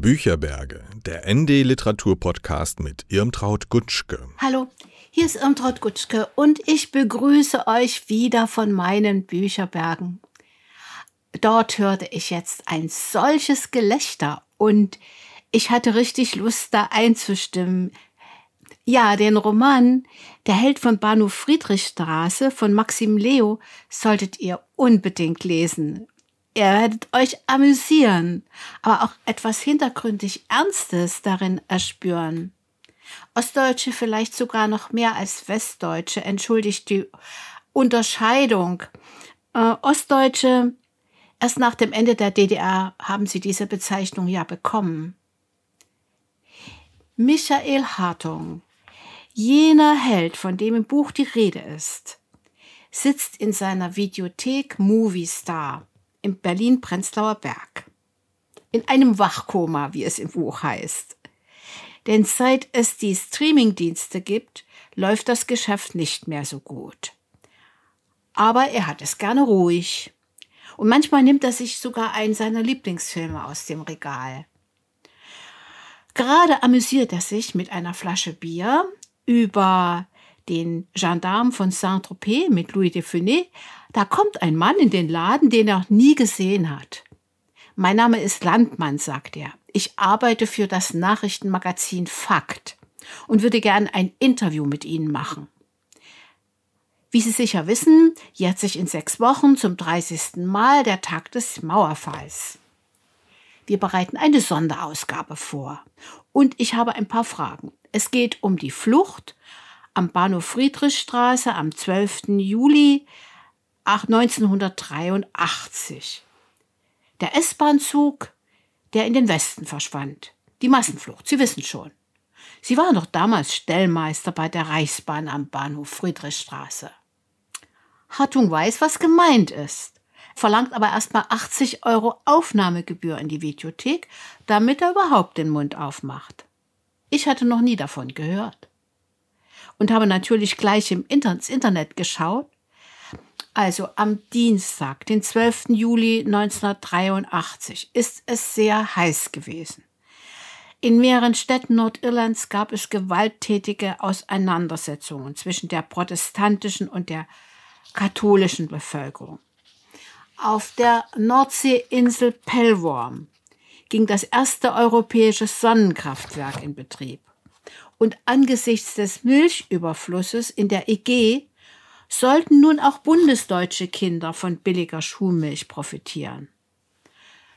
Bücherberge, der ND Literatur Podcast mit Irmtraut Gutschke. Hallo, hier ist Irmtraut Gutschke und ich begrüße euch wieder von meinen Bücherbergen. Dort hörte ich jetzt ein solches Gelächter und ich hatte richtig Lust, da einzustimmen. Ja, den Roman Der Held von Bahnhof Friedrichstraße von Maxim Leo solltet ihr unbedingt lesen. Ihr werdet euch amüsieren, aber auch etwas hintergründig Ernstes darin erspüren. Ostdeutsche vielleicht sogar noch mehr als Westdeutsche, entschuldigt die Unterscheidung. Äh, Ostdeutsche, erst nach dem Ende der DDR haben sie diese Bezeichnung ja bekommen. Michael Hartung, jener Held, von dem im Buch die Rede ist, sitzt in seiner Videothek Movie Star im Berlin-Prenzlauer Berg. In einem Wachkoma, wie es im Buch heißt. Denn seit es die Streamingdienste gibt, läuft das Geschäft nicht mehr so gut. Aber er hat es gerne ruhig. Und manchmal nimmt er sich sogar einen seiner Lieblingsfilme aus dem Regal. Gerade amüsiert er sich mit einer Flasche Bier über den Gendarme von Saint-Tropez mit Louis de Funès, da kommt ein Mann in den Laden, den er nie gesehen hat. Mein Name ist Landmann, sagt er. Ich arbeite für das Nachrichtenmagazin Fakt und würde gern ein Interview mit Ihnen machen. Wie Sie sicher wissen, jährt sich in sechs Wochen zum 30. Mal der Tag des Mauerfalls. Wir bereiten eine Sonderausgabe vor. Und ich habe ein paar Fragen. Es geht um die Flucht am Bahnhof Friedrichstraße am 12. Juli 1983. Der S-Bahn-Zug, der in den Westen verschwand. Die Massenflucht, Sie wissen schon. Sie waren doch damals Stellmeister bei der Reichsbahn am Bahnhof Friedrichstraße. Hartung weiß, was gemeint ist, verlangt aber erstmal 80 Euro Aufnahmegebühr in die Videothek, damit er überhaupt den Mund aufmacht. Ich hatte noch nie davon gehört und habe natürlich gleich im Internet geschaut. Also am Dienstag, den 12. Juli 1983, ist es sehr heiß gewesen. In mehreren Städten Nordirlands gab es gewalttätige Auseinandersetzungen zwischen der protestantischen und der katholischen Bevölkerung. Auf der Nordseeinsel Pellworm ging das erste europäische Sonnenkraftwerk in Betrieb und angesichts des Milchüberflusses in der EG sollten nun auch bundesdeutsche Kinder von billiger Schuhmilch profitieren.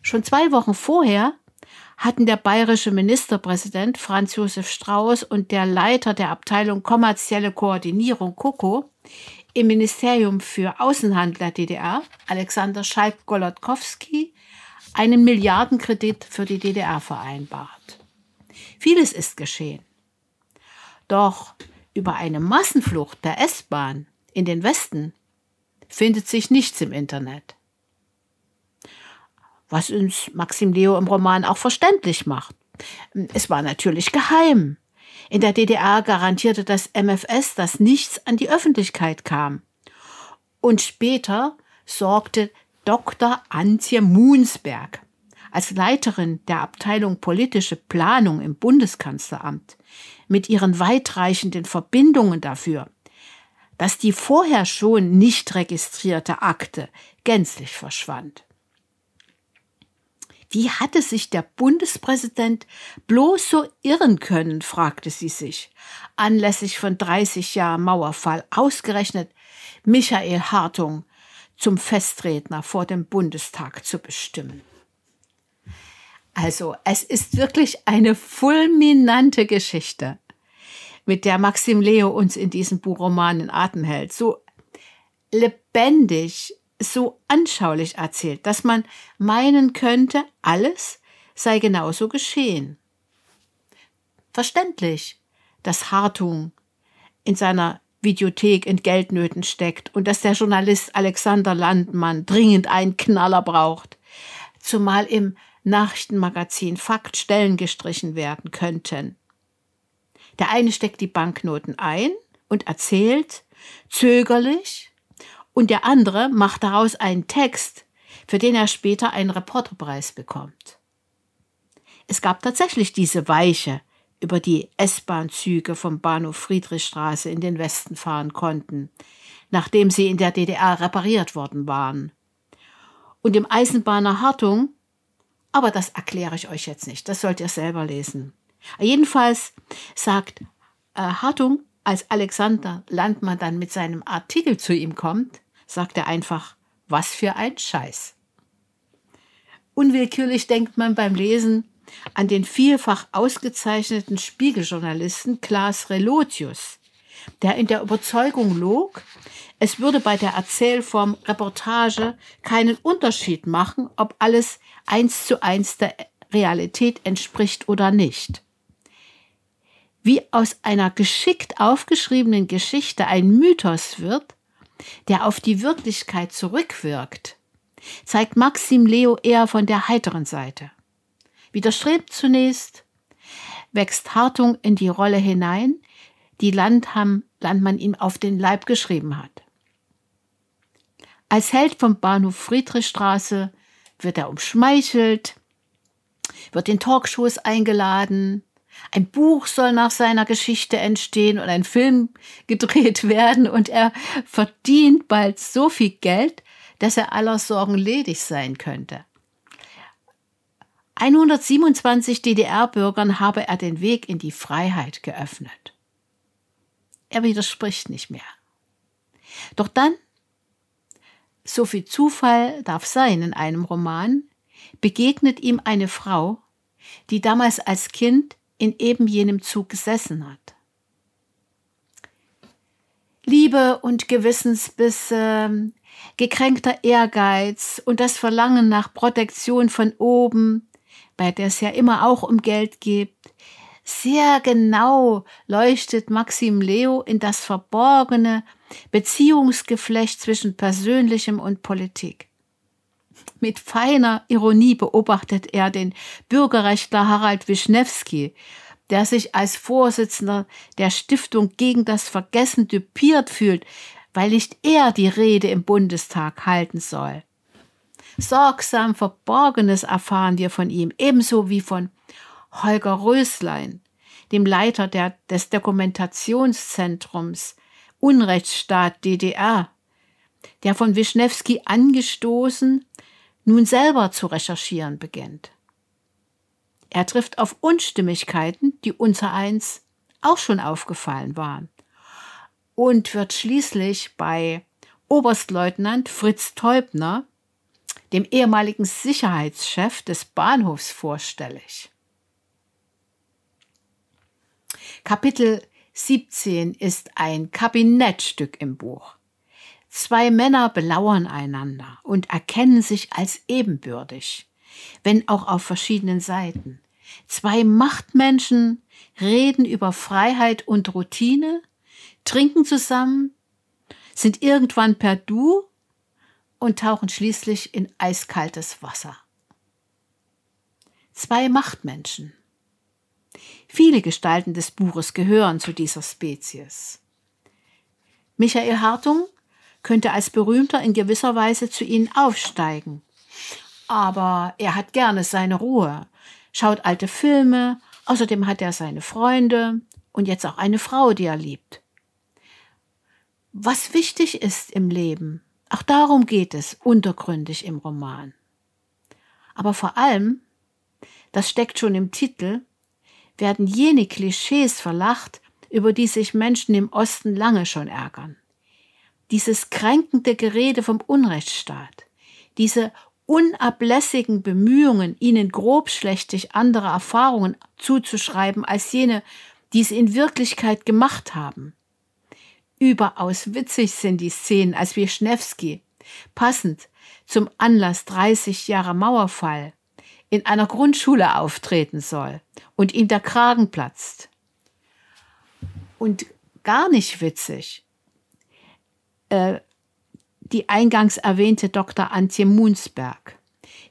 Schon zwei Wochen vorher hatten der bayerische Ministerpräsident Franz Josef Strauß und der Leiter der Abteilung kommerzielle Koordinierung KOKO im Ministerium für Außenhandel der DDR, Alexander Schalk-Golodkowski, einen Milliardenkredit für die DDR vereinbart. Vieles ist geschehen. Doch über eine Massenflucht der S-Bahn in den Westen findet sich nichts im Internet. Was uns Maxim Leo im Roman auch verständlich macht. Es war natürlich geheim. In der DDR garantierte das MFS, dass nichts an die Öffentlichkeit kam. Und später sorgte Dr. Antje Munsberg als Leiterin der Abteilung politische Planung im Bundeskanzleramt mit ihren weitreichenden Verbindungen dafür, dass die vorher schon nicht registrierte Akte gänzlich verschwand. Wie hatte sich der Bundespräsident bloß so irren können, fragte sie sich, anlässlich von 30 Jahren Mauerfall ausgerechnet Michael Hartung zum Festredner vor dem Bundestag zu bestimmen. Also, es ist wirklich eine fulminante Geschichte, mit der Maxim Leo uns in diesem Buchroman in Atem hält. So lebendig, so anschaulich erzählt, dass man meinen könnte, alles sei genauso geschehen. Verständlich, dass Hartung in seiner Videothek in Geldnöten steckt und dass der Journalist Alexander Landmann dringend einen Knaller braucht, zumal im Nachrichtenmagazin Fakt Stellen gestrichen werden könnten. Der eine steckt die Banknoten ein und erzählt, zögerlich, und der andere macht daraus einen Text, für den er später einen Reporterpreis bekommt. Es gab tatsächlich diese Weiche, über die S-Bahn-Züge vom Bahnhof Friedrichstraße in den Westen fahren konnten, nachdem sie in der DDR repariert worden waren. Und im Eisenbahner Hartung, aber das erkläre ich euch jetzt nicht, das sollt ihr selber lesen. Jedenfalls sagt äh, Hartung, als Alexander Landmann dann mit seinem Artikel zu ihm kommt, sagt er einfach, was für ein Scheiß. Unwillkürlich denkt man beim Lesen an den vielfach ausgezeichneten Spiegeljournalisten Klaas Relotius, der in der Überzeugung log, es würde bei der Erzählform Reportage keinen Unterschied machen, ob alles eins zu eins der Realität entspricht oder nicht. Wie aus einer geschickt aufgeschriebenen Geschichte ein Mythos wird, der auf die Wirklichkeit zurückwirkt, zeigt Maxim Leo eher von der heiteren Seite. Widerstrebt zunächst, wächst Hartung in die Rolle hinein, die Landham, Landmann ihm auf den Leib geschrieben hat. Als Held vom Bahnhof Friedrichstraße wird er umschmeichelt, wird in Talkshows eingeladen, ein Buch soll nach seiner Geschichte entstehen und ein Film gedreht werden und er verdient bald so viel Geld, dass er aller Sorgen ledig sein könnte. 127 DDR-Bürgern habe er den Weg in die Freiheit geöffnet. Er widerspricht nicht mehr. Doch dann, so viel Zufall darf sein in einem Roman, begegnet ihm eine Frau, die damals als Kind in eben jenem Zug gesessen hat. Liebe und Gewissensbisse, gekränkter Ehrgeiz und das Verlangen nach Protektion von oben, bei der es ja immer auch um Geld geht. Sehr genau leuchtet Maxim Leo in das verborgene Beziehungsgeflecht zwischen Persönlichem und Politik. Mit feiner Ironie beobachtet er den Bürgerrechtler Harald Wischnewski, der sich als Vorsitzender der Stiftung gegen das Vergessen düpiert fühlt, weil nicht er die Rede im Bundestag halten soll. Sorgsam Verborgenes erfahren wir von ihm, ebenso wie von Holger Röslein, dem Leiter der, des Dokumentationszentrums Unrechtsstaat DDR, der von Wischnewski angestoßen nun selber zu recherchieren beginnt. Er trifft auf Unstimmigkeiten, die unsereins auch schon aufgefallen waren und wird schließlich bei Oberstleutnant Fritz Teubner dem ehemaligen Sicherheitschef des Bahnhofs vorstellig. Kapitel 17 ist ein Kabinettstück im Buch. Zwei Männer belauern einander und erkennen sich als ebenbürtig, wenn auch auf verschiedenen Seiten. Zwei Machtmenschen reden über Freiheit und Routine, trinken zusammen, sind irgendwann per Du und tauchen schließlich in eiskaltes Wasser. Zwei Machtmenschen. Viele Gestalten des Buches gehören zu dieser Spezies. Michael Hartung könnte als Berühmter in gewisser Weise zu ihnen aufsteigen. Aber er hat gerne seine Ruhe, schaut alte Filme, außerdem hat er seine Freunde und jetzt auch eine Frau, die er liebt. Was wichtig ist im Leben, auch darum geht es untergründig im Roman. Aber vor allem, das steckt schon im Titel, werden jene Klischees verlacht, über die sich Menschen im Osten lange schon ärgern. Dieses kränkende Gerede vom Unrechtsstaat, diese unablässigen Bemühungen, ihnen grobschlächtig andere Erfahrungen zuzuschreiben als jene, die sie in Wirklichkeit gemacht haben. Überaus witzig sind die Szenen, als Wischnewski, passend zum Anlass 30 Jahre Mauerfall, in einer Grundschule auftreten soll und ihm der Kragen platzt. Und gar nicht witzig, äh, die eingangs erwähnte Dr. Antje Munsberg,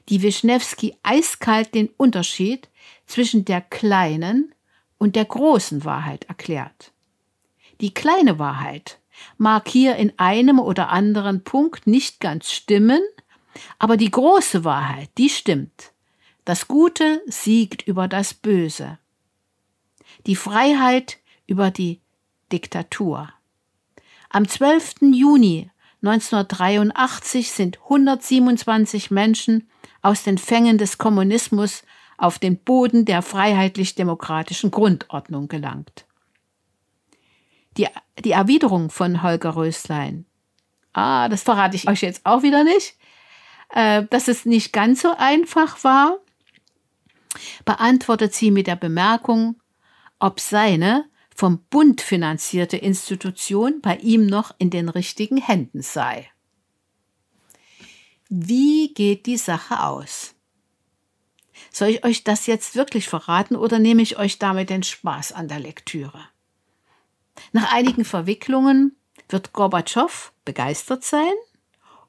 die Wischnewski eiskalt den Unterschied zwischen der kleinen und der großen Wahrheit erklärt. Die kleine Wahrheit mag hier in einem oder anderen Punkt nicht ganz stimmen, aber die große Wahrheit, die stimmt. Das Gute siegt über das Böse. Die Freiheit über die Diktatur. Am 12. Juni 1983 sind 127 Menschen aus den Fängen des Kommunismus auf den Boden der freiheitlich-demokratischen Grundordnung gelangt. Die, die Erwiderung von Holger Röslein, ah, das verrate ich euch jetzt auch wieder nicht, äh, dass es nicht ganz so einfach war, beantwortet sie mit der Bemerkung, ob seine vom Bund finanzierte Institution bei ihm noch in den richtigen Händen sei. Wie geht die Sache aus? Soll ich euch das jetzt wirklich verraten oder nehme ich euch damit den Spaß an der Lektüre? Nach einigen Verwicklungen wird Gorbatschow begeistert sein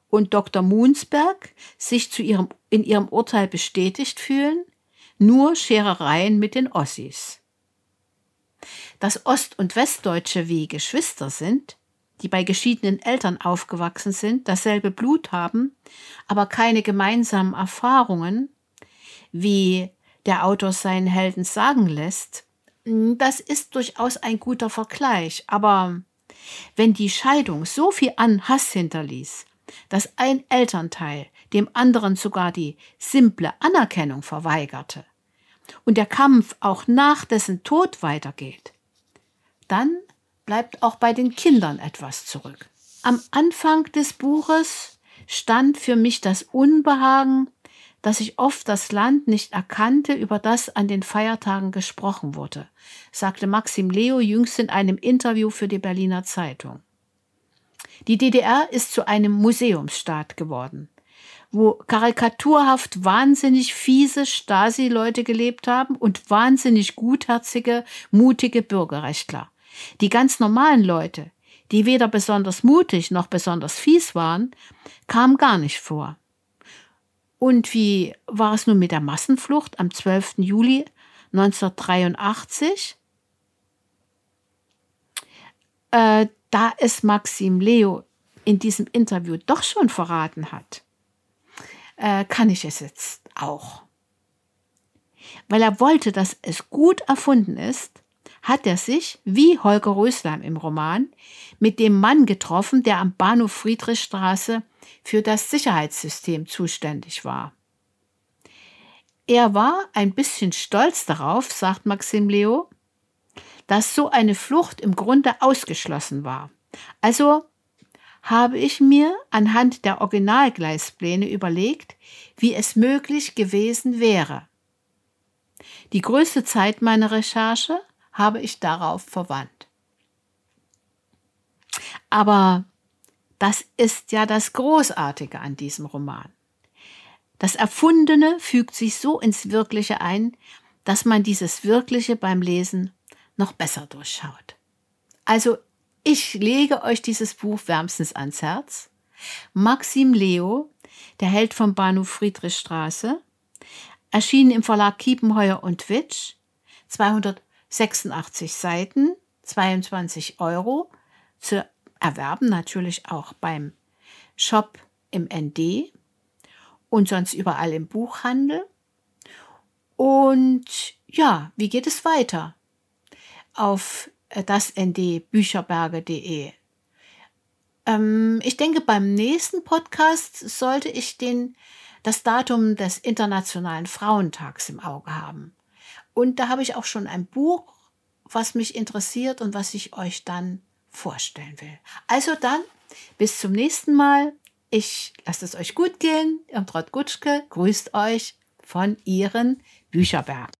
und Dr. Moonsberg sich zu ihrem, in ihrem Urteil bestätigt fühlen, nur Scherereien mit den Ossis dass Ost- und Westdeutsche wie Geschwister sind, die bei geschiedenen Eltern aufgewachsen sind, dasselbe Blut haben, aber keine gemeinsamen Erfahrungen, wie der Autor seinen Helden sagen lässt, das ist durchaus ein guter Vergleich. Aber wenn die Scheidung so viel an Hass hinterließ, dass ein Elternteil dem anderen sogar die simple Anerkennung verweigerte und der Kampf auch nach dessen Tod weitergeht, dann bleibt auch bei den Kindern etwas zurück. Am Anfang des Buches stand für mich das Unbehagen, dass ich oft das Land nicht erkannte, über das an den Feiertagen gesprochen wurde, sagte Maxim Leo jüngst in einem Interview für die Berliner Zeitung. Die DDR ist zu einem Museumsstaat geworden, wo karikaturhaft wahnsinnig fiese Stasi-Leute gelebt haben und wahnsinnig gutherzige, mutige Bürgerrechtler. Die ganz normalen Leute, die weder besonders mutig noch besonders fies waren, kamen gar nicht vor. Und wie war es nun mit der Massenflucht am 12. Juli 1983? Äh, da es Maxim Leo in diesem Interview doch schon verraten hat, äh, kann ich es jetzt auch. Weil er wollte, dass es gut erfunden ist, hat er sich, wie Holger Röslein im Roman, mit dem Mann getroffen, der am Bahnhof Friedrichstraße für das Sicherheitssystem zuständig war. Er war ein bisschen stolz darauf, sagt Maxim Leo, dass so eine Flucht im Grunde ausgeschlossen war. Also habe ich mir anhand der Originalgleispläne überlegt, wie es möglich gewesen wäre. Die größte Zeit meiner Recherche habe ich darauf verwandt. Aber das ist ja das Großartige an diesem Roman. Das Erfundene fügt sich so ins Wirkliche ein, dass man dieses Wirkliche beim Lesen noch besser durchschaut. Also ich lege euch dieses Buch wärmstens ans Herz. Maxim Leo, der Held vom Bahnhof Friedrichstraße, erschienen im Verlag Kiepenheuer und Witsch, 200 86 Seiten, 22 Euro zu erwerben, natürlich auch beim Shop im ND und sonst überall im Buchhandel. Und ja, wie geht es weiter? Auf äh, das ndbücherberge.de. Ähm, ich denke, beim nächsten Podcast sollte ich den, das Datum des Internationalen Frauentags im Auge haben. Und da habe ich auch schon ein Buch, was mich interessiert und was ich euch dann vorstellen will. Also dann, bis zum nächsten Mal. Ich lasse es euch gut gehen. Irmtraut Gutschke grüßt euch von Ihren Bücherberg.